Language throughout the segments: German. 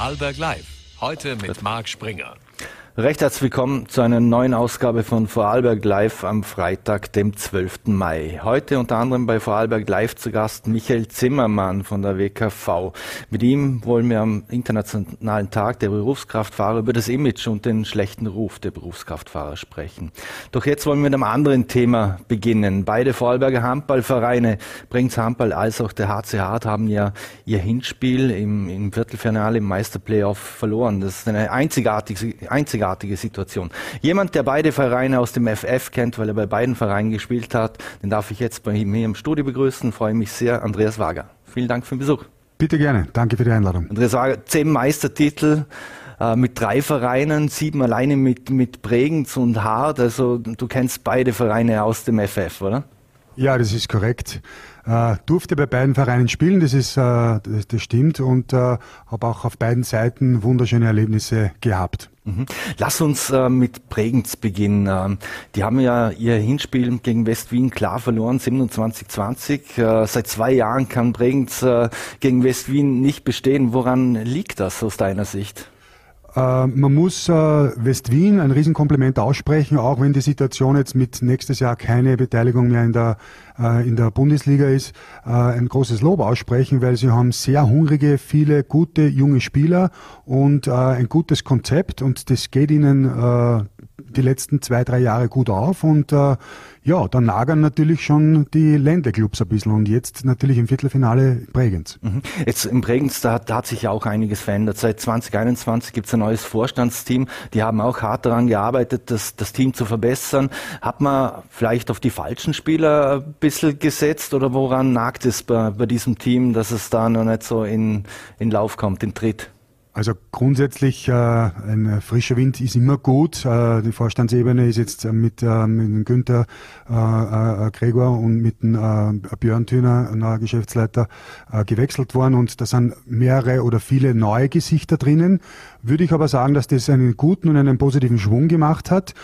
Vorarlberg Live. Heute mit Marc Springer. Recht herzlich willkommen zu einer neuen Ausgabe von Vorarlberg Live am Freitag, dem 12. Mai. Heute unter anderem bei Vorarlberg Live zu Gast Michael Zimmermann von der WKV. Mit ihm wollen wir am Internationalen Tag der Berufskraftfahrer über das Image und den schlechten Ruf der Berufskraftfahrer sprechen. Doch jetzt wollen wir mit einem anderen Thema beginnen. Beide Vorarlberger Handballvereine, Brinks Handball als auch der HC Hart, haben ja ihr Hinspiel im, im Viertelfinale im Meisterplayoff verloren. Das ist eine einzigartige, einzigartige einzigartige Situation. Jemand, der beide Vereine aus dem FF kennt, weil er bei beiden Vereinen gespielt hat, den darf ich jetzt bei mir im Studio begrüßen. Freue mich sehr. Andreas Wager. Vielen Dank für den Besuch. Bitte gerne. Danke für die Einladung. Andreas Wager, zehn Meistertitel äh, mit drei Vereinen, sieben alleine mit, mit Bregenz und Hart. Also du kennst beide Vereine aus dem FF, oder? Ja, das ist korrekt. Äh, durfte bei beiden Vereinen spielen, das ist, äh, das, das, stimmt und äh, habe auch auf beiden Seiten wunderschöne Erlebnisse gehabt. Mhm. Lass uns äh, mit Bregenz beginnen. Ähm, die haben ja ihr Hinspiel gegen West Wien klar verloren, 27-20. Äh, seit zwei Jahren kann Bregenz äh, gegen West Wien nicht bestehen. Woran liegt das aus deiner Sicht? Äh, man muss äh, West-Wien ein Riesenkompliment aussprechen, auch wenn die Situation jetzt mit nächstes Jahr keine Beteiligung mehr in der, in der Bundesliga ist, äh, ein großes Lob aussprechen, weil sie haben sehr hungrige, viele gute junge Spieler und äh, ein gutes Konzept und das geht ihnen äh, die letzten zwei, drei Jahre gut auf und äh, ja, da nagern natürlich schon die Ländleclubs ein bisschen und jetzt natürlich im Viertelfinale Bregenz. Mhm. Jetzt im Bregenz, da, da hat sich ja auch einiges verändert. Seit 2021 gibt es ein neues Vorstandsteam. Die haben auch hart daran gearbeitet, das, das Team zu verbessern. Hat man vielleicht auf die falschen Spieler ein bisschen gesetzt oder woran nagt es bei, bei diesem Team, dass es da noch nicht so in, in Lauf kommt, in Tritt? Also grundsätzlich äh, ein frischer Wind ist immer gut. Äh, die Vorstandsebene ist jetzt mit, äh, mit Günther äh, äh, Gregor und mit äh, Björn Thüner, neuer Geschäftsleiter, äh, gewechselt worden und da sind mehrere oder viele neue Gesichter drinnen. Würde ich aber sagen, dass das einen guten und einen positiven Schwung gemacht hat.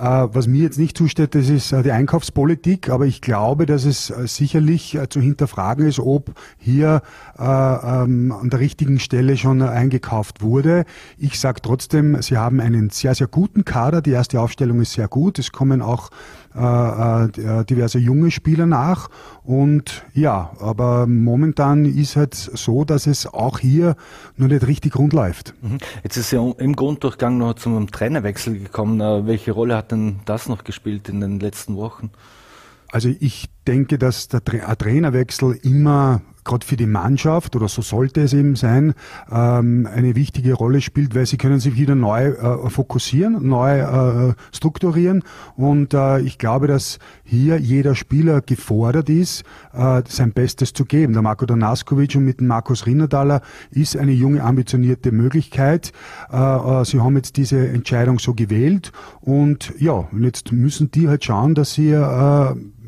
Äh, was mir jetzt nicht zusteht, das ist äh, die Einkaufspolitik, aber ich glaube, dass es äh, sicherlich zu hinterfragen ist, ob hier ähm, an der richtigen Stelle schon eingekauft wurde. Ich sage trotzdem, Sie haben einen sehr, sehr guten Kader. Die erste Aufstellung ist sehr gut. Es kommen auch diverse junge Spieler nach. Und ja, aber momentan ist halt so, dass es auch hier noch nicht richtig rund läuft. Mhm. Jetzt ist ja im Grunddurchgang noch zum Trainerwechsel gekommen. Welche Rolle hat denn das noch gespielt in den letzten Wochen? Also ich denke, dass der Trainerwechsel immer gerade für die Mannschaft, oder so sollte es eben sein, ähm, eine wichtige Rolle spielt, weil sie können sich wieder neu äh, fokussieren, neu äh, strukturieren. Und äh, ich glaube, dass hier jeder Spieler gefordert ist, äh, sein Bestes zu geben. Der Marco Danaskovic und mit dem Markus Rinnerdaler ist eine junge, ambitionierte Möglichkeit. Äh, äh, sie haben jetzt diese Entscheidung so gewählt. Und ja, jetzt müssen die halt schauen, dass sie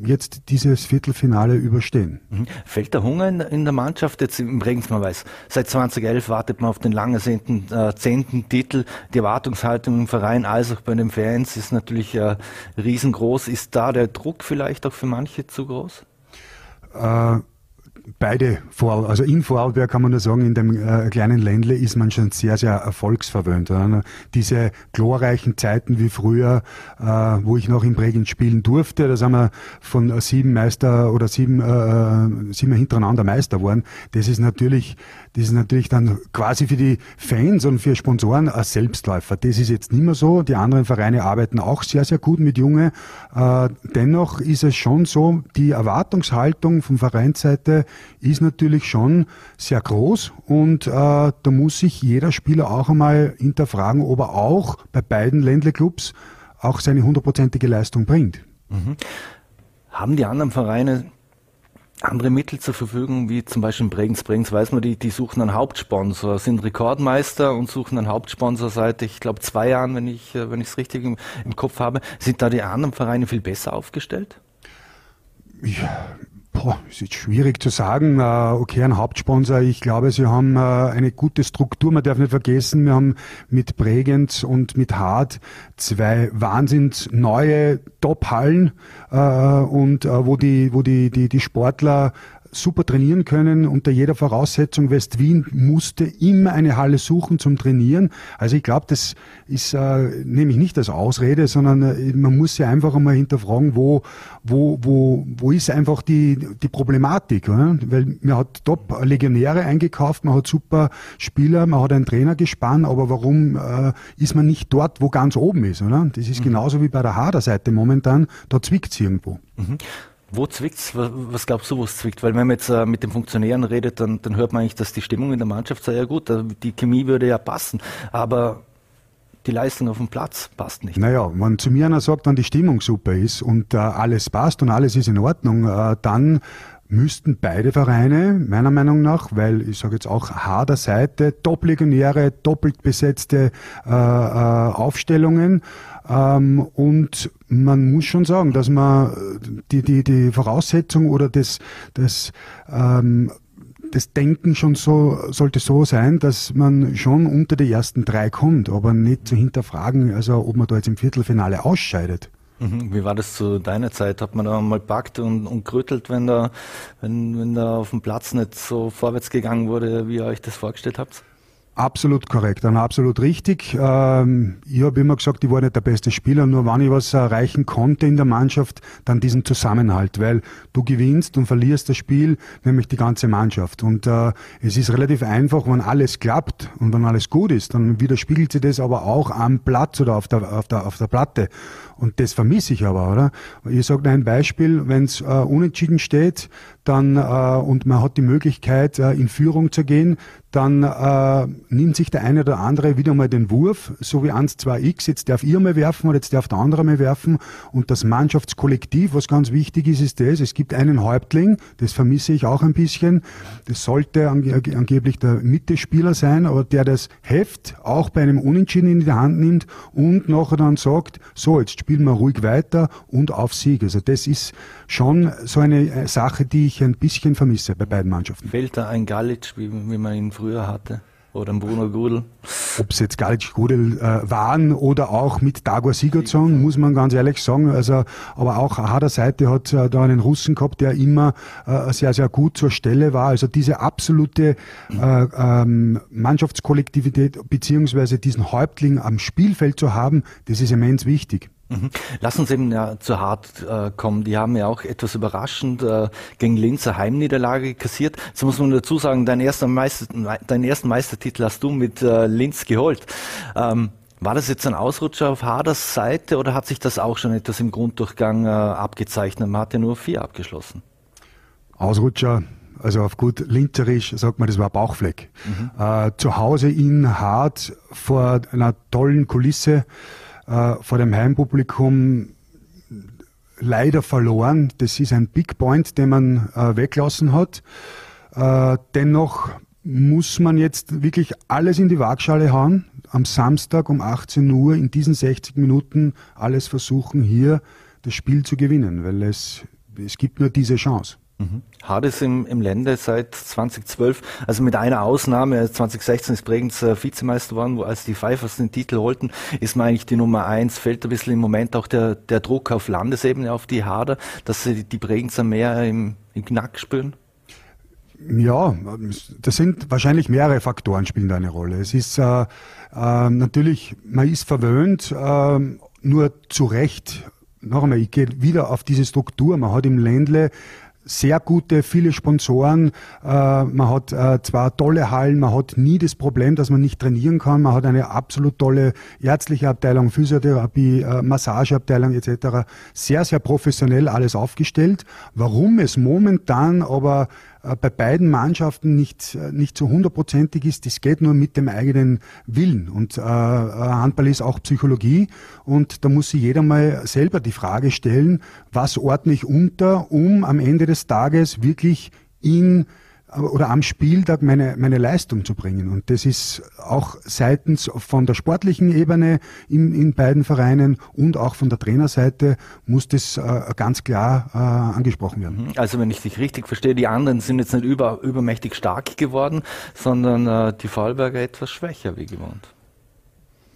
jetzt dieses Viertelfinale überstehen. Mhm. Fällt der Hunger in, in, der Mannschaft jetzt im man weiß, seit 2011 wartet man auf den lang ersehnten äh, zehnten Titel. Die Erwartungshaltung im Verein als auch bei den Fans ist natürlich äh, riesengroß. Ist da der Druck vielleicht auch für manche zu groß? Äh, beide Vorarl also in Vorarlberg kann man nur sagen, in dem äh, kleinen Ländle ist man schon sehr, sehr erfolgsverwöhnt. Ja. Diese glorreichen Zeiten wie früher, äh, wo ich noch in Bregenz spielen durfte, da sind wir von sieben Meister oder sieben, äh, sieben hintereinander Meister geworden. Das ist natürlich, das ist natürlich dann quasi für die Fans und für Sponsoren ein Selbstläufer. Das ist jetzt nicht mehr so. Die anderen Vereine arbeiten auch sehr, sehr gut mit Junge. Äh, dennoch ist es schon so, die Erwartungshaltung von Vereinsseite ist natürlich schon sehr groß und äh, da muss sich jeder Spieler auch einmal hinterfragen, ob er auch bei beiden Ländleclubs auch seine hundertprozentige Leistung bringt. Mhm. Haben die anderen Vereine andere Mittel zur Verfügung, wie zum Beispiel Bregenz. Bregenz weiß man, die, die suchen einen Hauptsponsor, sind Rekordmeister und suchen einen Hauptsponsor seit, ich glaube, zwei Jahren, wenn ich äh, wenn ich es richtig im, im Kopf habe. Sind da die anderen Vereine viel besser aufgestellt? Ja, Boah, ist jetzt schwierig zu sagen. Äh, okay, ein Hauptsponsor. Ich glaube, sie haben äh, eine gute Struktur. Man darf nicht vergessen, wir haben mit Bregenz und mit Hart zwei wahnsinns neue Top-Hallen äh, und wo die, wo die, die, die Sportler super trainieren können unter jeder Voraussetzung. West-Wien musste immer eine Halle suchen zum Trainieren. Also ich glaube, das ist äh, nämlich nicht als Ausrede, sondern äh, man muss sich einfach einmal hinterfragen, wo, wo, wo, wo ist einfach die, die Problematik. Oder? Weil man hat top Legionäre eingekauft, man hat super Spieler, man hat einen Trainer gespannt, aber warum äh, ist man nicht dort, wo ganz oben ist? Oder? Das ist mhm. genauso wie bei der Hader-Seite momentan, da zwickt es irgendwo. Mhm. Wo zwickt's? Was glaubst du, wo es zwickt? Weil wenn man jetzt äh, mit den Funktionären redet, dann, dann hört man eigentlich, dass die Stimmung in der Mannschaft sei ja gut. Die Chemie würde ja passen. Aber die Leistung auf dem Platz passt nicht. Naja, wenn zu mir einer sagt, wenn die Stimmung super ist und äh, alles passt und alles ist in Ordnung, äh, dann müssten beide Vereine, meiner Meinung nach, weil ich sage jetzt auch Hader Seite, Doppellegionäre, doppelt besetzte äh, äh, Aufstellungen ähm, und man muss schon sagen, dass man die, die, die Voraussetzung oder das, das ähm, das Denken schon so, sollte so sein, dass man schon unter die ersten drei kommt, aber nicht zu hinterfragen, also ob man da jetzt im Viertelfinale ausscheidet. Mhm. Wie war das zu deiner Zeit? Hat man da mal packt und, und gerüttelt, wenn da, wenn, wenn da auf dem Platz nicht so vorwärts gegangen wurde, wie ihr euch das vorgestellt habt? Absolut korrekt, dann absolut richtig. Ähm, ich habe immer gesagt, ich war nicht der beste Spieler, nur wenn ich was erreichen konnte in der Mannschaft, dann diesen Zusammenhalt, weil du gewinnst und verlierst das Spiel, nämlich die ganze Mannschaft. Und äh, es ist relativ einfach, wenn alles klappt und wenn alles gut ist, dann widerspiegelt sich das aber auch am Platz oder auf der, auf der, auf der Platte. Und das vermisse ich aber, oder? Ich sage ein Beispiel, wenn es äh, unentschieden steht, dann äh, und man hat die Möglichkeit, äh, in Führung zu gehen, dann äh, nimmt sich der eine oder andere wieder mal den Wurf, so wie 1, 2 X, jetzt darf ich mal werfen oder jetzt darf der andere mal werfen. Und das Mannschaftskollektiv, was ganz wichtig ist, ist das, es gibt einen Häuptling, das vermisse ich auch ein bisschen. Das sollte ange angeblich der Mittelspieler sein, aber der das Heft auch bei einem Unentschieden in die Hand nimmt und nachher dann sagt, so, jetzt spielen wir ruhig weiter und auf Sieg. Also das ist schon so eine äh, Sache, die ich ein bisschen vermisse bei beiden Mannschaften. Fehlt da ein Galic, wie, wie man ihn früher hatte? Oder ein Bruno Gudel? Ob es jetzt Galic Gudel äh, waren oder auch mit Dagor Sigurdsson, muss man ganz ehrlich sagen. Also, aber auch Hader Seite hat äh, da einen Russen gehabt, der immer äh, sehr, sehr gut zur Stelle war. Also diese absolute äh, ähm, Mannschaftskollektivität beziehungsweise diesen Häuptling am Spielfeld zu haben, das ist immens wichtig. Mhm. Lass uns eben ja zu hart äh, kommen. Die haben ja auch etwas überraschend äh, gegen Linz eine Heimniederlage kassiert. Jetzt muss man dazu sagen, dein erster Meister, deinen ersten Meistertitel hast du mit äh, Linz geholt. Ähm, war das jetzt ein Ausrutscher auf Haders Seite oder hat sich das auch schon etwas im Grunddurchgang äh, abgezeichnet? Man hat ja nur vier abgeschlossen. Ausrutscher, also auf gut Linzerisch sagt man, das war Bauchfleck. Mhm. Äh, zu Hause in Hart vor einer tollen Kulisse äh, vor dem Heimpublikum leider verloren. Das ist ein Big Point, den man äh, weglassen hat. Äh, dennoch muss man jetzt wirklich alles in die Waagschale hauen. Am Samstag um 18 Uhr in diesen 60 Minuten alles versuchen, hier das Spiel zu gewinnen, weil es, es gibt nur diese Chance. Mhm. Hades im, im Lände seit 2012, also mit einer Ausnahme, 2016 ist Bregenz äh, Vizemeister geworden, wo als die Pfeifers den Titel holten, ist man eigentlich die Nummer eins, fällt ein bisschen im Moment auch der, der Druck auf Landesebene auf die Hader, dass sie die Bregenzer mehr im, im Knack spüren? Ja, das sind wahrscheinlich mehrere Faktoren spielen da eine Rolle. Es ist äh, äh, natürlich, man ist verwöhnt, äh, nur zu Recht noch einmal, ich gehe wieder auf diese Struktur. Man hat im Ländle sehr gute, viele Sponsoren. Äh, man hat äh, zwar tolle Hallen, man hat nie das Problem, dass man nicht trainieren kann. Man hat eine absolut tolle ärztliche Abteilung, Physiotherapie, äh, Massageabteilung etc. Sehr, sehr professionell alles aufgestellt. Warum es momentan aber bei beiden Mannschaften nicht, äh, nicht so hundertprozentig ist. Das geht nur mit dem eigenen Willen. Und äh, Handball ist auch Psychologie. Und da muss sich jeder mal selber die Frage stellen, was ordne ich unter, um am Ende des Tages wirklich in oder am Spieltag meine, meine Leistung zu bringen. Und das ist auch seitens von der sportlichen Ebene in, in beiden Vereinen und auch von der Trainerseite muss das äh, ganz klar äh, angesprochen werden. Mhm. Also wenn ich dich richtig verstehe, die anderen sind jetzt nicht über, übermächtig stark geworden, sondern äh, die Vorarlberger etwas schwächer wie gewohnt.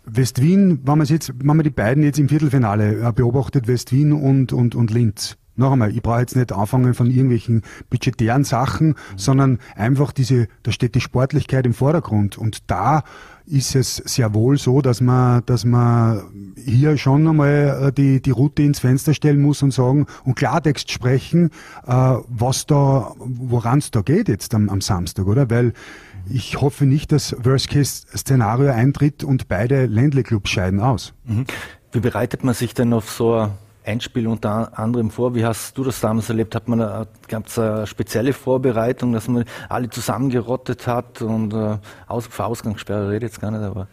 West-Wien, wenn man jetzt, wenn man die beiden jetzt im Viertelfinale äh, beobachtet, West-Wien und, und, und Linz, noch einmal, ich brauche jetzt nicht anfangen von irgendwelchen budgetären Sachen, mhm. sondern einfach diese, da steht die Sportlichkeit im Vordergrund. Und da ist es sehr wohl so, dass man, dass man hier schon einmal äh, die, die Route ins Fenster stellen muss und sagen und Klartext sprechen, äh, was da, woran es da geht jetzt am, am Samstag, oder? Weil ich hoffe nicht, dass Worst-Case-Szenario eintritt und beide Ländle-Clubs scheiden aus. Mhm. Wie bereitet man sich denn auf so ein Endspiel unter anderem vor? Wie hast du das damals erlebt? Hat man gab es eine spezielle Vorbereitung, dass man alle zusammengerottet hat und äh, aus, für Ausgangssperre rede jetzt gar nicht, aber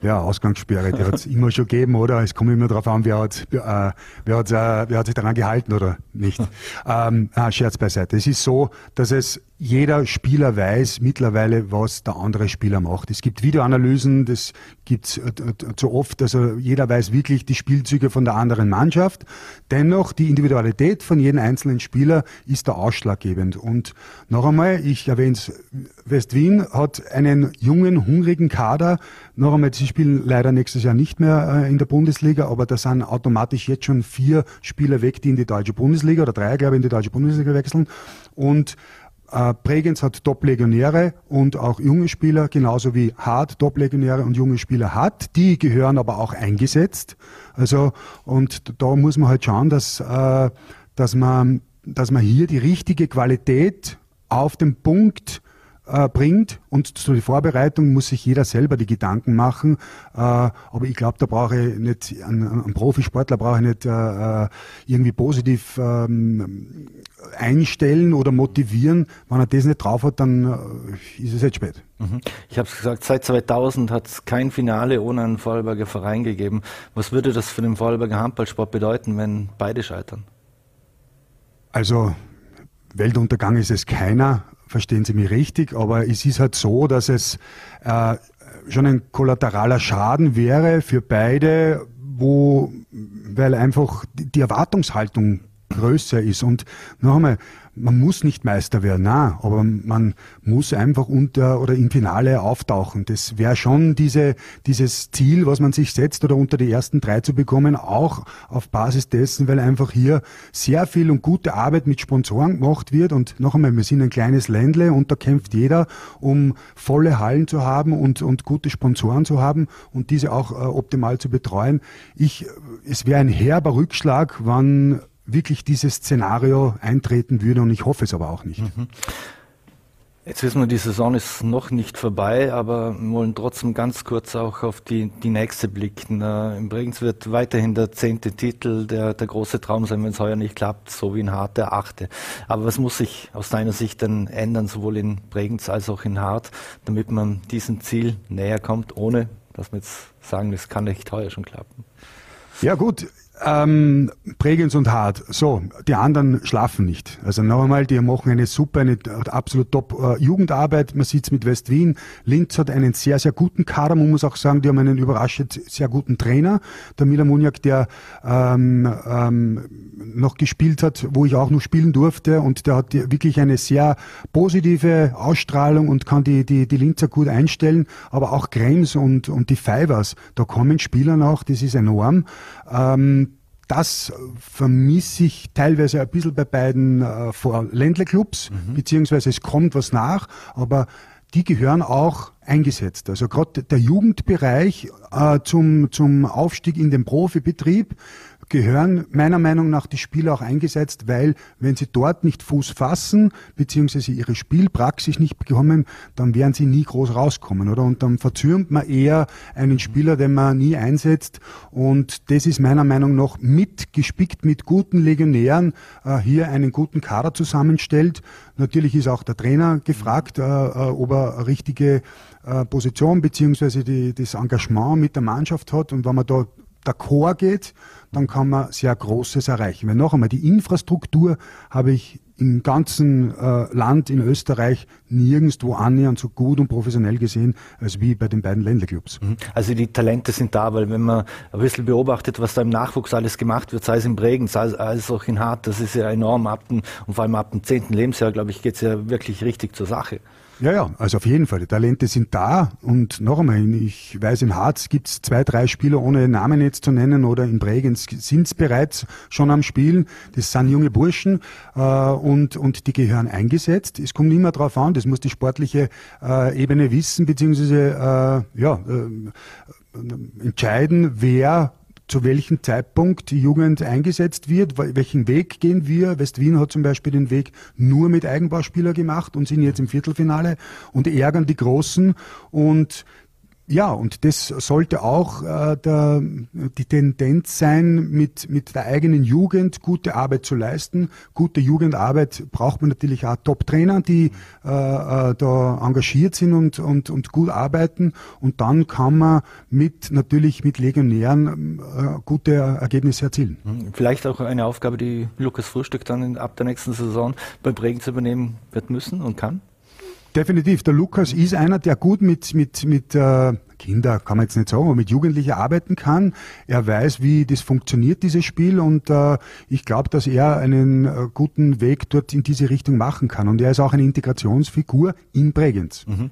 ja Ausgangssperre, die hat es immer schon gegeben, oder? Es kommt immer darauf an, wer hat äh, wer hat äh, wer hat sich daran gehalten oder nicht. ähm, ah, Scherz beiseite. Es ist so, dass es jeder Spieler weiß mittlerweile, was der andere Spieler macht. Es gibt Videoanalysen, das gibt's äh, zu oft, also jeder weiß wirklich die Spielzüge von der anderen Mannschaft. Dennoch, die Individualität von jedem einzelnen Spieler ist da ausschlaggebend. Und noch einmal, ich erwähne es, West-Wien hat einen jungen, hungrigen Kader. Noch einmal, sie spielen leider nächstes Jahr nicht mehr äh, in der Bundesliga, aber da sind automatisch jetzt schon vier Spieler weg, die in die deutsche Bundesliga oder drei, glaube ich, in die deutsche Bundesliga wechseln. Und äh, Bregenz hat Top-Legionäre und auch junge Spieler, genauso wie Hart Top-Legionäre und junge Spieler hat. Die gehören aber auch eingesetzt. Also, und da muss man halt schauen, dass, äh, dass man, dass man hier die richtige Qualität auf den Punkt äh, bringt und zur Vorbereitung muss sich jeder selber die Gedanken machen. Äh, aber ich glaube, da brauche ich nicht, einen, einen Profisportler brauche ich nicht äh, äh, irgendwie positiv ähm, einstellen oder motivieren. Wenn er das nicht drauf hat, dann äh, ist es jetzt spät. Mhm. Ich habe es gesagt, seit 2000 hat es kein Finale ohne einen Vorarlberger Verein gegeben. Was würde das für den Vorarlberger Handballsport bedeuten, wenn beide scheitern? Also Weltuntergang ist es keiner verstehen Sie mich richtig, aber es ist halt so, dass es äh, schon ein kollateraler Schaden wäre für beide, wo, weil einfach die Erwartungshaltung größer ist. Und noch einmal, man muss nicht Meister werden, na, aber man muss einfach unter oder im Finale auftauchen. Das wäre schon diese, dieses Ziel, was man sich setzt oder unter die ersten drei zu bekommen, auch auf Basis dessen, weil einfach hier sehr viel und gute Arbeit mit Sponsoren gemacht wird. Und noch einmal, wir sind ein kleines Ländle und da kämpft jeder, um volle Hallen zu haben und, und gute Sponsoren zu haben und diese auch äh, optimal zu betreuen. Ich, es wäre ein herber Rückschlag, wann wirklich dieses Szenario eintreten würde und ich hoffe es aber auch nicht. Mhm. Jetzt wissen wir, die Saison ist noch nicht vorbei, aber wir wollen trotzdem ganz kurz auch auf die, die nächste blicken. Äh, Im Bregenz wird weiterhin der zehnte Titel der, der große Traum sein, wenn es heuer nicht klappt, so wie in Hart der achte. Aber was muss sich aus deiner Sicht denn ändern, sowohl in Bregenz als auch in Hart, damit man diesem Ziel näher kommt, ohne dass wir jetzt sagen, das kann nicht heuer schon klappen? Ja gut, ähm, Bregenz und Hart. So, die anderen schlafen nicht. Also noch einmal, die machen eine super, eine absolut top äh, Jugendarbeit. Man sieht es mit West-Wien. Linz hat einen sehr, sehr guten Kader. Man muss auch sagen, die haben einen überraschend sehr guten Trainer. Der Mila Muniak, der ähm, ähm, noch gespielt hat, wo ich auch noch spielen durfte. Und der hat wirklich eine sehr positive Ausstrahlung und kann die, die, die Linzer gut einstellen. Aber auch Krems und, und die Fivers, da kommen Spieler noch, das ist enorm. Ähm, das vermisse ich teilweise ein bisschen bei beiden äh, Ländlerclubs, mhm. beziehungsweise es kommt was nach, aber die gehören auch eingesetzt. Also gerade der Jugendbereich äh, zum, zum Aufstieg in den Profibetrieb gehören meiner Meinung nach die Spieler auch eingesetzt, weil wenn sie dort nicht Fuß fassen, beziehungsweise ihre Spielpraxis nicht bekommen, dann werden sie nie groß rauskommen, oder? Und dann verzürnt man eher einen Spieler, den man nie einsetzt. Und das ist meiner Meinung nach mit gespickt mit guten Legionären äh, hier einen guten Kader zusammenstellt. Natürlich ist auch der Trainer gefragt, äh, äh, ob er richtige äh, Position beziehungsweise die, das Engagement mit der Mannschaft hat. Und wenn man da d'accord geht, dann kann man sehr Großes erreichen. Weil noch einmal, die Infrastruktur habe ich im ganzen äh, Land in Österreich nirgendwo annähernd so gut und professionell gesehen, als wie bei den beiden Ländlerclubs. Mhm. Also die Talente sind da, weil wenn man ein bisschen beobachtet, was da im Nachwuchs alles gemacht wird, sei es in Bregenz, als, als auch in Hart, das ist ja enorm ab dem, und vor allem ab dem zehnten Lebensjahr, glaube ich, geht es ja wirklich richtig zur Sache. Ja, ja, also auf jeden Fall. Die Talente sind da und noch einmal, ich weiß, im Harz gibt es zwei, drei Spieler, ohne Namen jetzt zu nennen, oder in Bregenz sind es bereits schon am Spielen. Das sind junge Burschen äh, und, und die gehören eingesetzt. Es kommt immer darauf an, das muss die sportliche äh, Ebene wissen, beziehungsweise äh, ja, äh, entscheiden, wer zu welchem Zeitpunkt die Jugend eingesetzt wird, welchen Weg gehen wir. West-Wien hat zum Beispiel den Weg nur mit Eigenbauspieler gemacht und sind jetzt im Viertelfinale und ärgern die Großen und ja, und das sollte auch äh, der, die Tendenz sein, mit, mit der eigenen Jugend gute Arbeit zu leisten. Gute Jugendarbeit braucht man natürlich auch Top-Trainer, die äh, äh, da engagiert sind und, und, und gut arbeiten. Und dann kann man mit natürlich mit Legionären äh, gute Ergebnisse erzielen. Hm, vielleicht auch eine Aufgabe, die Lukas Frühstück dann ab der nächsten Saison bei Bregenz übernehmen wird müssen und kann? Definitiv. Der Lukas ist einer, der gut mit, mit, mit äh, Kinder, kann man jetzt nicht sagen, aber mit Jugendlichen arbeiten kann. Er weiß, wie das funktioniert, dieses Spiel. Und äh, ich glaube, dass er einen äh, guten Weg dort in diese Richtung machen kann. Und er ist auch eine Integrationsfigur in Bregenz. Mhm.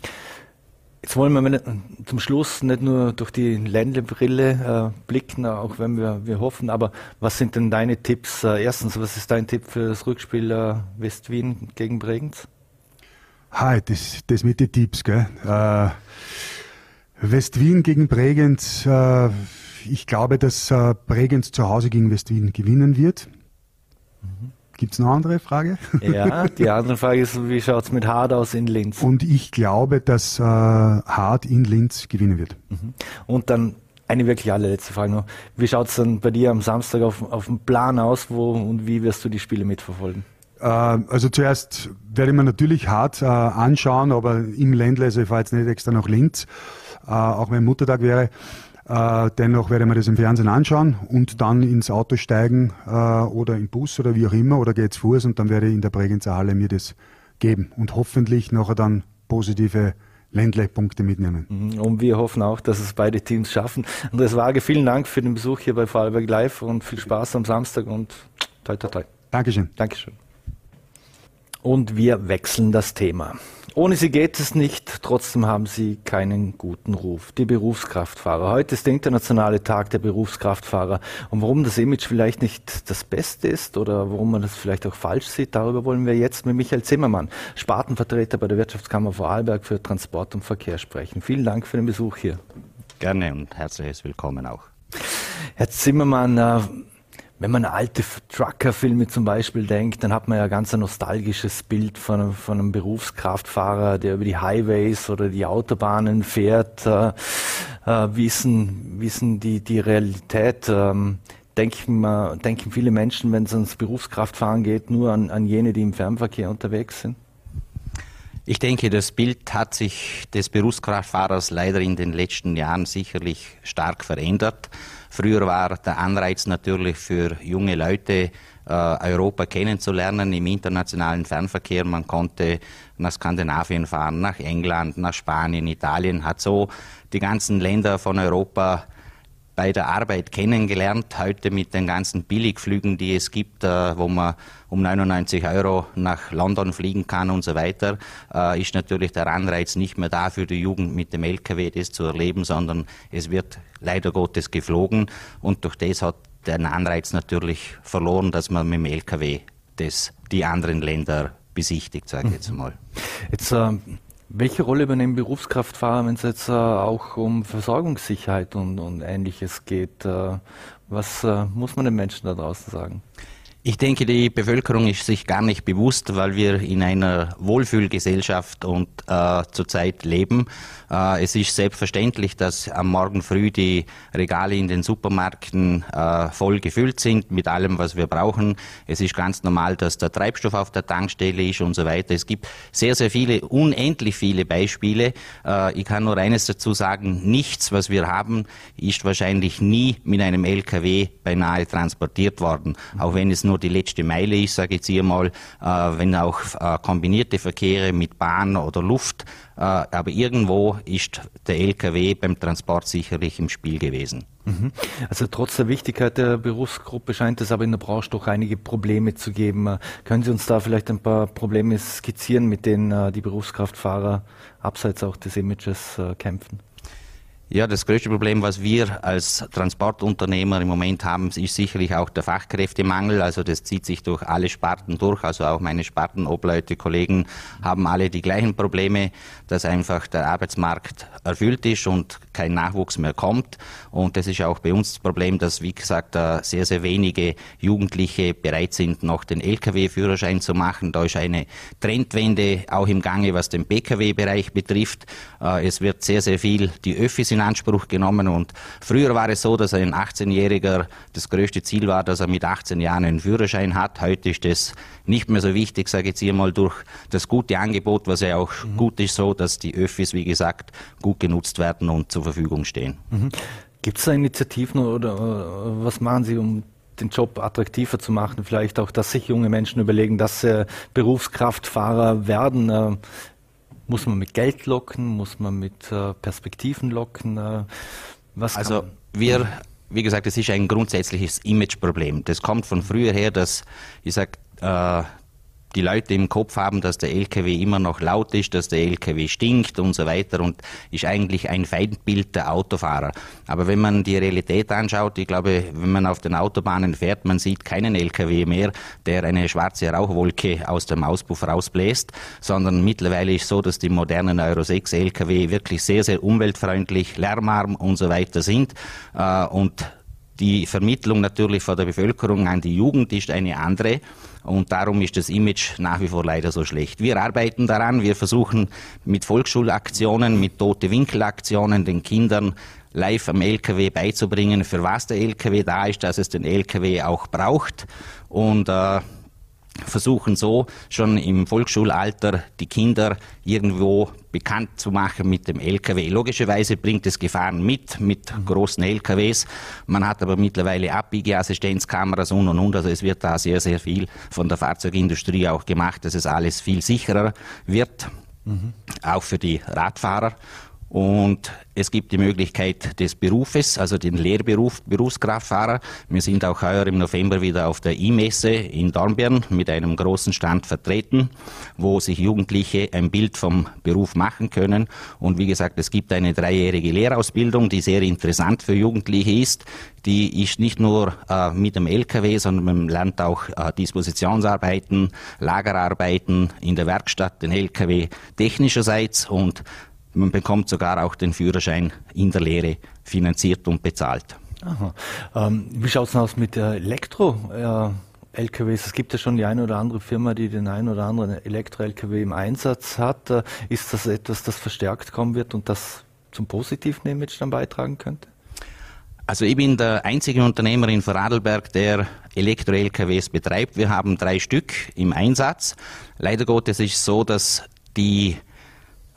Jetzt wollen wir zum Schluss nicht nur durch die Länderbrille äh, blicken, auch wenn wir, wir hoffen, aber was sind denn deine Tipps? Äh, erstens, was ist dein Tipp für das Rückspiel äh, West-Wien gegen Bregenz? Hi, das, das mit den Tipps, gell? Äh, West-Wien gegen Bregenz. Äh, ich glaube, dass äh, Bregenz zu Hause gegen West-Wien gewinnen wird. Mhm. Gibt es noch eine andere Frage? Ja, die andere Frage ist, wie schaut es mit Hard aus in Linz? Und ich glaube, dass äh, Hard in Linz gewinnen wird. Mhm. Und dann eine wirklich allerletzte Frage noch. Wie schaut es dann bei dir am Samstag auf, auf dem Plan aus? Wo und wie wirst du die Spiele mitverfolgen? Äh, also zuerst werde ich mir natürlich hart äh, anschauen, aber im Ländle, also ich fahre jetzt nicht extra nach Linz, äh, auch wenn Muttertag wäre. Äh, dennoch werde ich mir das im Fernsehen anschauen und dann ins Auto steigen oder im Bus oder wie auch immer oder geht's Fuß und dann werde ich in der Bregenzer Halle mir das geben und hoffentlich nachher dann positive Ländle-Punkte mitnehmen. Mhm. Und wir hoffen auch, dass es beide Teams schaffen. Andreas Wage, vielen Dank für den Besuch hier bei Vorarlberg Live und viel Spaß am Samstag und toi toi toi. Dankeschön. Dankeschön. Und wir wechseln das Thema. Ohne sie geht es nicht, trotzdem haben sie keinen guten Ruf. Die Berufskraftfahrer. Heute ist der internationale Tag der Berufskraftfahrer. Und warum das Image vielleicht nicht das Beste ist oder warum man das vielleicht auch falsch sieht, darüber wollen wir jetzt mit Michael Zimmermann, Spartenvertreter bei der Wirtschaftskammer Vorarlberg für Transport und Verkehr sprechen. Vielen Dank für den Besuch hier. Gerne und herzliches Willkommen auch. Herr Zimmermann, äh, wenn man an alte Trucker-Filme zum Beispiel denkt, dann hat man ja ganz ein nostalgisches Bild von, von einem Berufskraftfahrer, der über die Highways oder die Autobahnen fährt. Äh, äh, wissen, wissen die, die Realität. Ähm, denken, äh, denken viele Menschen, wenn es ums Berufskraftfahren geht, nur an, an jene, die im Fernverkehr unterwegs sind? Ich denke, das Bild hat sich des Berufskraftfahrers leider in den letzten Jahren sicherlich stark verändert. Früher war der Anreiz natürlich für junge Leute, äh, Europa kennenzulernen im internationalen Fernverkehr. Man konnte nach Skandinavien fahren, nach England, nach Spanien, Italien, hat so die ganzen Länder von Europa bei der Arbeit kennengelernt. Heute mit den ganzen Billigflügen, die es gibt, äh, wo man um 99 Euro nach London fliegen kann und so weiter, äh, ist natürlich der Anreiz nicht mehr da für die Jugend mit dem LKW das zu erleben, sondern es wird leider Gottes geflogen und durch das hat der Anreiz natürlich verloren, dass man mit dem LKW das, die anderen Länder besichtigt, sage ich jetzt mhm. mal. Jetzt äh, welche Rolle übernehmen Berufskraftfahrer, wenn es jetzt äh, auch um Versorgungssicherheit und, und Ähnliches geht? Äh, was äh, muss man den Menschen da draußen sagen? Ich denke, die Bevölkerung ist sich gar nicht bewusst, weil wir in einer Wohlfühlgesellschaft und äh, zurzeit leben. Äh, es ist selbstverständlich, dass am Morgen früh die Regale in den Supermärkten äh, voll gefüllt sind mit allem, was wir brauchen. Es ist ganz normal, dass der Treibstoff auf der Tankstelle ist und so weiter. Es gibt sehr, sehr viele, unendlich viele Beispiele. Äh, ich kann nur eines dazu sagen, nichts, was wir haben, ist wahrscheinlich nie mit einem LKW beinahe transportiert worden, auch wenn es nur die letzte Meile ist, sage ich jetzt hier mal, äh, wenn auch äh, kombinierte Verkehre mit Bahn oder Luft, äh, aber irgendwo ist der LKW beim Transport sicherlich im Spiel gewesen. Mhm. Also trotz der Wichtigkeit der Berufsgruppe scheint es aber in der Branche doch einige Probleme zu geben. Äh, können Sie uns da vielleicht ein paar Probleme skizzieren, mit denen äh, die Berufskraftfahrer abseits auch des Images äh, kämpfen? Ja, das größte Problem, was wir als Transportunternehmer im Moment haben, ist sicherlich auch der Fachkräftemangel. Also das zieht sich durch alle Sparten durch. Also auch meine Spartenobleute, Kollegen haben alle die gleichen Probleme, dass einfach der Arbeitsmarkt erfüllt ist und kein Nachwuchs mehr kommt. Und das ist auch bei uns das Problem, dass, wie gesagt, sehr, sehr wenige Jugendliche bereit sind, noch den Lkw-Führerschein zu machen. Da ist eine Trendwende auch im Gange, was den Pkw-Bereich betrifft. Äh, es wird sehr, sehr viel die Öffis in Anspruch genommen und früher war es so, dass ein 18-Jähriger das größte Ziel war, dass er mit 18 Jahren einen Führerschein hat. Heute ist das nicht mehr so wichtig, sage ich jetzt hier mal durch das gute Angebot, was ja auch mhm. gut ist, so dass die Öffis, wie gesagt, gut genutzt werden und zur Verfügung stehen. Mhm. Gibt es da Initiativen oder, oder was machen Sie, um den Job attraktiver zu machen, vielleicht auch, dass sich junge Menschen überlegen, dass sie Berufskraftfahrer werden. Muss man mit Geld locken? Muss man mit äh, Perspektiven locken? Äh, was also wir, wie gesagt, es ist ein grundsätzliches Imageproblem. Das kommt von früher her, dass ich sage, äh, die Leute im Kopf haben, dass der LKW immer noch laut ist, dass der LKW stinkt und so weiter und ist eigentlich ein Feindbild der Autofahrer. Aber wenn man die Realität anschaut, ich glaube, wenn man auf den Autobahnen fährt, man sieht keinen LKW mehr, der eine schwarze Rauchwolke aus dem Auspuff rausbläst, sondern mittlerweile ist so, dass die modernen Euro 6 LKW wirklich sehr, sehr umweltfreundlich, lärmarm und so weiter sind äh, und die Vermittlung natürlich von der Bevölkerung an die Jugend ist eine andere. Und darum ist das Image nach wie vor leider so schlecht. Wir arbeiten daran. Wir versuchen mit Volksschulaktionen, mit tote Winkelaktionen den Kindern live am LKW beizubringen, für was der LKW da ist, dass es den LKW auch braucht. Und äh, versuchen so schon im Volksschulalter die Kinder irgendwo bekannt zu machen mit dem LKW. Logischerweise bringt es Gefahren mit, mit großen LKWs. Man hat aber mittlerweile Abbiegeassistenzkameras und und und. Also es wird da sehr, sehr viel von der Fahrzeugindustrie auch gemacht, dass es alles viel sicherer wird. Mhm. Auch für die Radfahrer. Und es gibt die Möglichkeit des Berufes, also den Lehrberuf Berufskraftfahrer. Wir sind auch heuer im November wieder auf der E-Messe in Dornbirn mit einem großen Stand vertreten, wo sich Jugendliche ein Bild vom Beruf machen können. Und wie gesagt, es gibt eine dreijährige Lehrausbildung, die sehr interessant für Jugendliche ist. Die ist nicht nur äh, mit dem LKW, sondern man lernt auch äh, Dispositionsarbeiten, Lagerarbeiten in der Werkstatt, den LKW technischerseits und man bekommt sogar auch den Führerschein in der Lehre finanziert und bezahlt. Aha. Ähm, wie schaut es aus mit Elektro? Äh, LKWs. Es gibt ja schon die eine oder andere Firma, die den einen oder anderen Elektro-LKW im Einsatz hat. Äh, ist das etwas, das verstärkt kommen wird und das zum positiven Image dann beitragen könnte? Also ich bin der einzige Unternehmer in Vorarlberg, der Elektro-LKWs betreibt. Wir haben drei Stück im Einsatz. Leider Gottes ist es so, dass die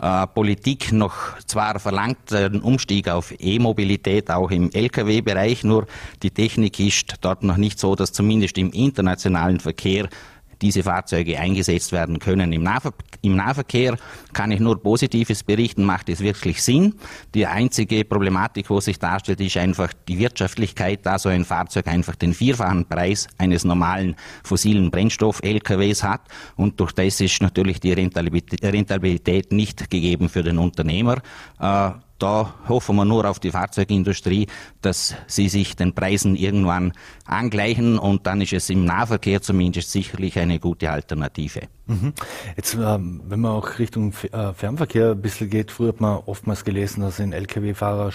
äh, Politik noch zwar verlangt einen Umstieg auf E-Mobilität auch im Lkw-Bereich, nur die Technik ist dort noch nicht so, dass zumindest im internationalen Verkehr diese Fahrzeuge eingesetzt werden können. Im, Nahver Im, Nahverkehr kann ich nur Positives berichten, macht es wirklich Sinn. Die einzige Problematik, wo sich darstellt, ist einfach die Wirtschaftlichkeit, da so ein Fahrzeug einfach den vierfachen Preis eines normalen fossilen Brennstoff-LKWs hat und durch das ist natürlich die Rentabilität nicht gegeben für den Unternehmer. Da hoffen wir nur auf die Fahrzeugindustrie, dass sie sich den Preisen irgendwann angleichen und dann ist es im Nahverkehr zumindest sicherlich eine gute Alternative. Mhm. Jetzt, ähm, wenn man auch Richtung äh, Fernverkehr ein bisschen geht, früher hat man oftmals gelesen, dass ein Lkw-Fahrer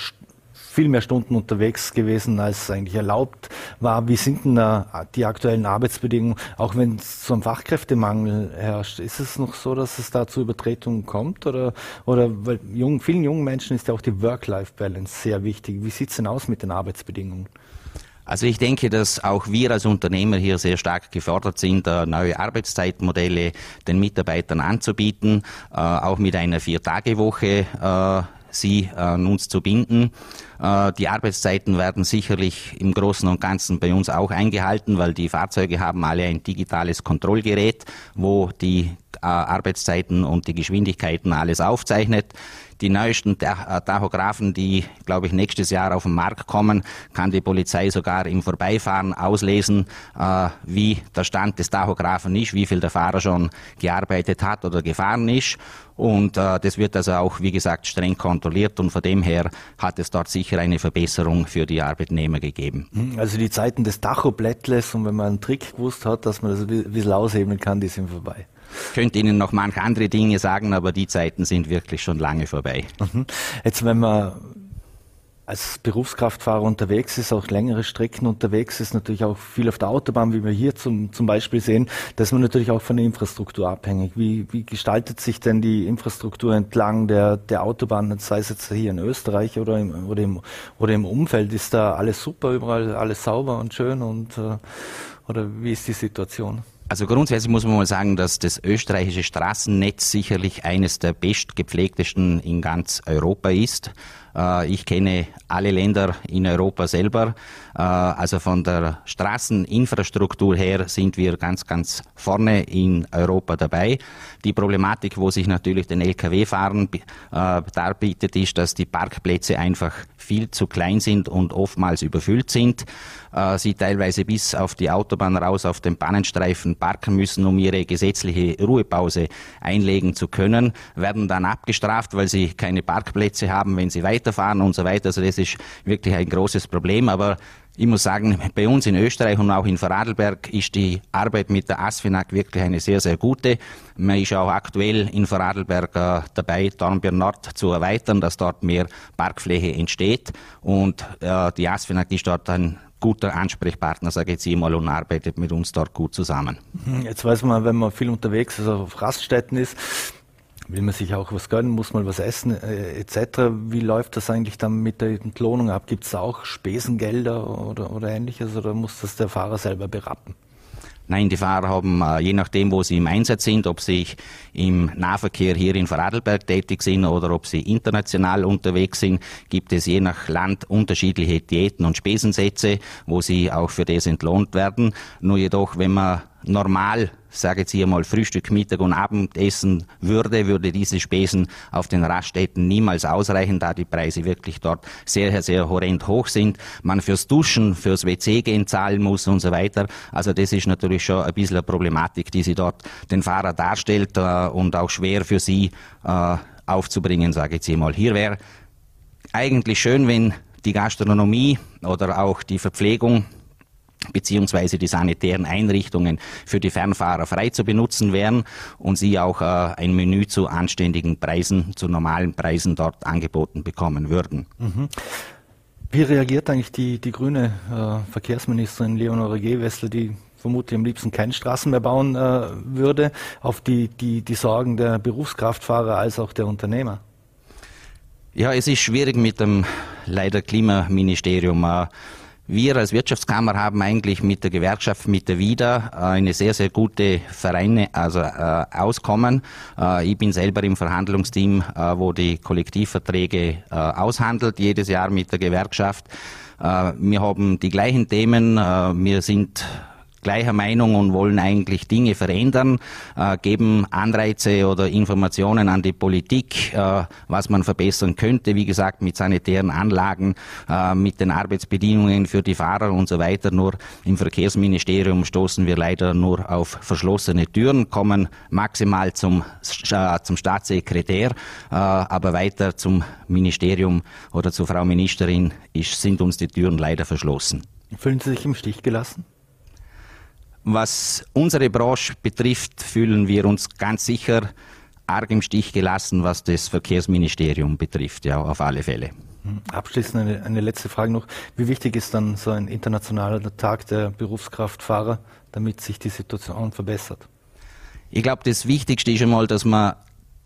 viel mehr Stunden unterwegs gewesen, als eigentlich erlaubt war. Wie sind denn da die aktuellen Arbeitsbedingungen? Auch wenn so ein Fachkräftemangel herrscht, ist es noch so, dass es da zu Übertretungen kommt? Oder, oder weil jungen, vielen jungen Menschen ist ja auch die Work-Life-Balance sehr wichtig. Wie sieht es denn aus mit den Arbeitsbedingungen? Also ich denke, dass auch wir als Unternehmer hier sehr stark gefordert sind, neue Arbeitszeitmodelle den Mitarbeitern anzubieten, äh, auch mit einer Vier-Tage-Woche äh, sie an uns zu binden. Äh, die Arbeitszeiten werden sicherlich im Großen und Ganzen bei uns auch eingehalten, weil die Fahrzeuge haben alle ein digitales Kontrollgerät, wo die äh, Arbeitszeiten und die Geschwindigkeiten alles aufzeichnet. Die neuesten äh, Tachographen, die, glaube ich, nächstes Jahr auf den Markt kommen, kann die Polizei sogar im Vorbeifahren auslesen, wie der Stand des Tachographen ist, wie viel der Fahrer schon gearbeitet hat oder gefahren ist. Und das wird also auch, wie gesagt, streng kontrolliert und von dem her hat es dort sicher eine Verbesserung für die Arbeitnehmer gegeben. Hm, also die Zeiten des Tachoblättles und wenn man einen Trick gewusst hat, dass man das ein bisschen aushebeln kann, die sind vorbei. Ich könnte Ihnen noch manche andere Dinge sagen, aber die Zeiten sind wirklich schon lange vorbei. Mhm. Jetzt, wenn man als Berufskraftfahrer unterwegs ist, auch längere Strecken unterwegs ist, natürlich auch viel auf der Autobahn, wie wir hier zum, zum Beispiel sehen, da ist man natürlich auch von der Infrastruktur abhängig. Wie, wie gestaltet sich denn die Infrastruktur entlang der, der Autobahn, sei es jetzt hier in Österreich oder im, oder im, oder im Umfeld? Ist da alles super, überall alles sauber und schön und, äh, oder wie ist die Situation? Also grundsätzlich muss man mal sagen, dass das österreichische Straßennetz sicherlich eines der bestgepflegtesten in ganz Europa ist. Äh, ich kenne alle Länder in Europa selber. Äh, also von der Straßeninfrastruktur her sind wir ganz, ganz vorne in Europa dabei. Die Problematik, wo sich natürlich den Lkw-Fahren äh, darbietet, ist, dass die Parkplätze einfach viel zu klein sind und oftmals überfüllt sind. Sie teilweise bis auf die Autobahn raus auf den Bahnenstreifen parken müssen, um ihre gesetzliche Ruhepause einlegen zu können, werden dann abgestraft, weil sie keine Parkplätze haben, wenn sie weiter weiterfahren und so weiter. Also das ist wirklich ein großes Problem. Aber ich muss sagen, bei uns in Österreich und auch in Vorarlberg ist die Arbeit mit der ASFINAG wirklich eine sehr, sehr gute. Man ist auch aktuell in Vorarlberg äh, dabei, Dornbirn Nord zu erweitern, dass dort mehr Parkfläche entsteht. Und äh, die ASFINAG ist dort ein guter Ansprechpartner, sage ich jetzt mal, und arbeitet mit uns dort gut zusammen. Jetzt weiß man, wenn man viel unterwegs ist, auf Raststätten ist, will man sich auch was gönnen, muss man was essen äh, etc. Wie läuft das eigentlich dann mit der Entlohnung ab? Gibt es auch Spesengelder oder, oder ähnliches oder muss das der Fahrer selber berappen? Nein, die Fahrer haben, äh, je nachdem, wo sie im Einsatz sind, ob sie im Nahverkehr hier in Vorarlberg tätig sind oder ob sie international unterwegs sind, gibt es je nach Land unterschiedliche Diäten und Spesensätze, wo sie auch für das entlohnt werden. Nur jedoch, wenn man normal, sage jetzt hier mal, Frühstück, Mittag und Abendessen würde, würde diese Spesen auf den Raststätten niemals ausreichen, da die Preise wirklich dort sehr, sehr horrend hoch sind. Man fürs Duschen, fürs WC gehen zahlen muss und so weiter. Also das ist natürlich schon ein bisschen eine Problematik, die sie dort den Fahrer darstellt äh, und auch schwer für sie äh, aufzubringen, sage ich jetzt hier mal. Hier wäre eigentlich schön, wenn die Gastronomie oder auch die Verpflegung beziehungsweise die sanitären Einrichtungen für die Fernfahrer frei zu benutzen wären und sie auch äh, ein Menü zu anständigen Preisen, zu normalen Preisen dort angeboten bekommen würden. Mhm. Wie reagiert eigentlich die, die grüne äh, Verkehrsministerin Leonore Gewessler, die vermutlich am liebsten keine Straßen mehr bauen äh, würde, auf die, die, die Sorgen der Berufskraftfahrer als auch der Unternehmer? Ja, es ist schwierig mit dem leider Klimaministerium. Äh, wir als Wirtschaftskammer haben eigentlich mit der Gewerkschaft, mit der WIDA, äh, eine sehr, sehr gute Vereine, also äh, Auskommen. Äh, ich bin selber im Verhandlungsteam, äh, wo die Kollektivverträge äh, aushandelt, jedes Jahr mit der Gewerkschaft. Äh, wir haben die gleichen Themen. Wir sind gleicher Meinung und wollen eigentlich Dinge verändern, äh, geben Anreize oder Informationen an die Politik, äh, was man verbessern könnte, wie gesagt, mit sanitären Anlagen, äh, mit den Arbeitsbedingungen für die Fahrer und so weiter. Nur im Verkehrsministerium stoßen wir leider nur auf verschlossene Türen, kommen maximal zum, äh, zum Staatssekretär, äh, aber weiter zum Ministerium oder zur Frau Ministerin ist, sind uns die Türen leider verschlossen. Fühlen Sie sich im Stich gelassen? Was unsere Branche betrifft, fühlen wir uns ganz sicher arg im Stich gelassen, was das Verkehrsministerium betrifft, ja, auf alle Fälle. Hm, abschließend eine, eine letzte Frage noch. Wie wichtig ist dann so ein internationaler Tag der Berufskraftfahrer, damit sich die Situation verbessert? Ich glaube, das Wichtigste ist einmal, dass man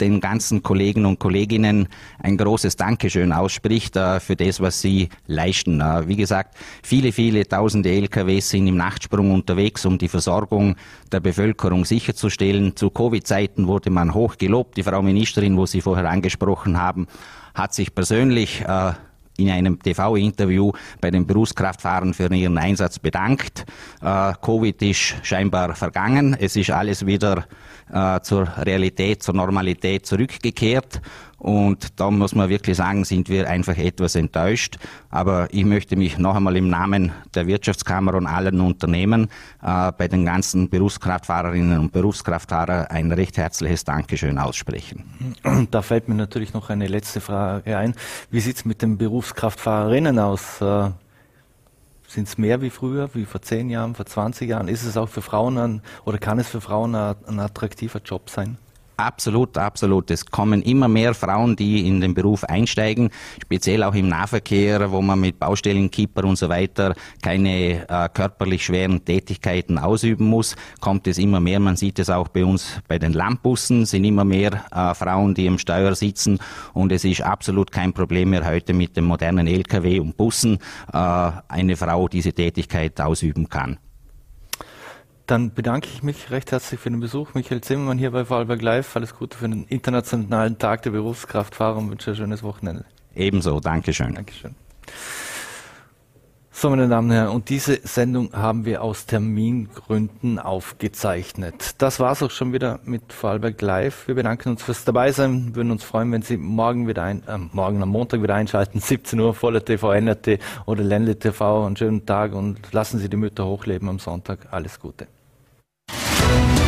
den ganzen Kollegen und Kolleginnen ein großes Dankeschön ausspricht äh, für das, was sie leisten. Äh, wie gesagt, viele, viele tausende LKWs sind im Nachtsprung unterwegs, um die Versorgung der Bevölkerung sicherzustellen. Zu Covid-Zeiten wurde man hoch gelobt. Die Frau Ministerin, wo Sie vorher angesprochen haben, hat sich persönlich äh, in einem TV-Interview bei den Berufskraftfahrern für ihren Einsatz bedankt. Äh, Covid ist scheinbar vergangen. Es ist alles wieder äh, zur Realität, zur Normalität zurückgekehrt. Und da muss man wirklich sagen, sind wir einfach etwas enttäuscht. Aber ich möchte mich noch einmal im Namen der Wirtschaftskammer und allen Unternehmen äh, bei den ganzen Berufskraftfahrerinnen und Berufskraftfahrern ein recht herzliches Dankeschön aussprechen. Da fällt mir natürlich noch eine letzte Frage ein. Wie sieht es mit den Berufskraftfahrerinnen aus? Äh, sind es mehr wie früher, wie vor zehn Jahren, vor 20 Jahren? Ist es auch für Frauen ein, oder kann es für Frauen ein, ein attraktiver Job sein? Absolut, absolut. Es kommen immer mehr Frauen, die in den Beruf einsteigen, speziell auch im Nahverkehr, wo man mit Baustellenkipper und so weiter keine äh, körperlich schweren Tätigkeiten ausüben muss, kommt es immer mehr. Man sieht es auch bei uns bei den Lampussen, sind immer mehr äh, Frauen, die im Steuer sitzen und es ist absolut kein Problem mehr heute mit dem modernen Lkw und Bussen äh, eine Frau diese Tätigkeit ausüben kann. Dann bedanke ich mich recht herzlich für den Besuch. Michael Zimmermann hier bei Vorarlberg Live. Alles Gute für den Internationalen Tag der Berufskraftfahrer und wünsche ein schönes Wochenende. Ebenso, Dankeschön. Dankeschön. So, meine Damen und Herren, und diese Sendung haben wir aus Termingründen aufgezeichnet. Das war es auch schon wieder mit Vorarlberg Live. Wir bedanken uns fürs Dabeisein, würden uns freuen, wenn Sie morgen wieder ein, äh, morgen am Montag wieder einschalten, 17 Uhr, voller TV, NRT oder Ländle TV. Einen schönen Tag und lassen Sie die Mütter hochleben am Sonntag. Alles Gute. Thank you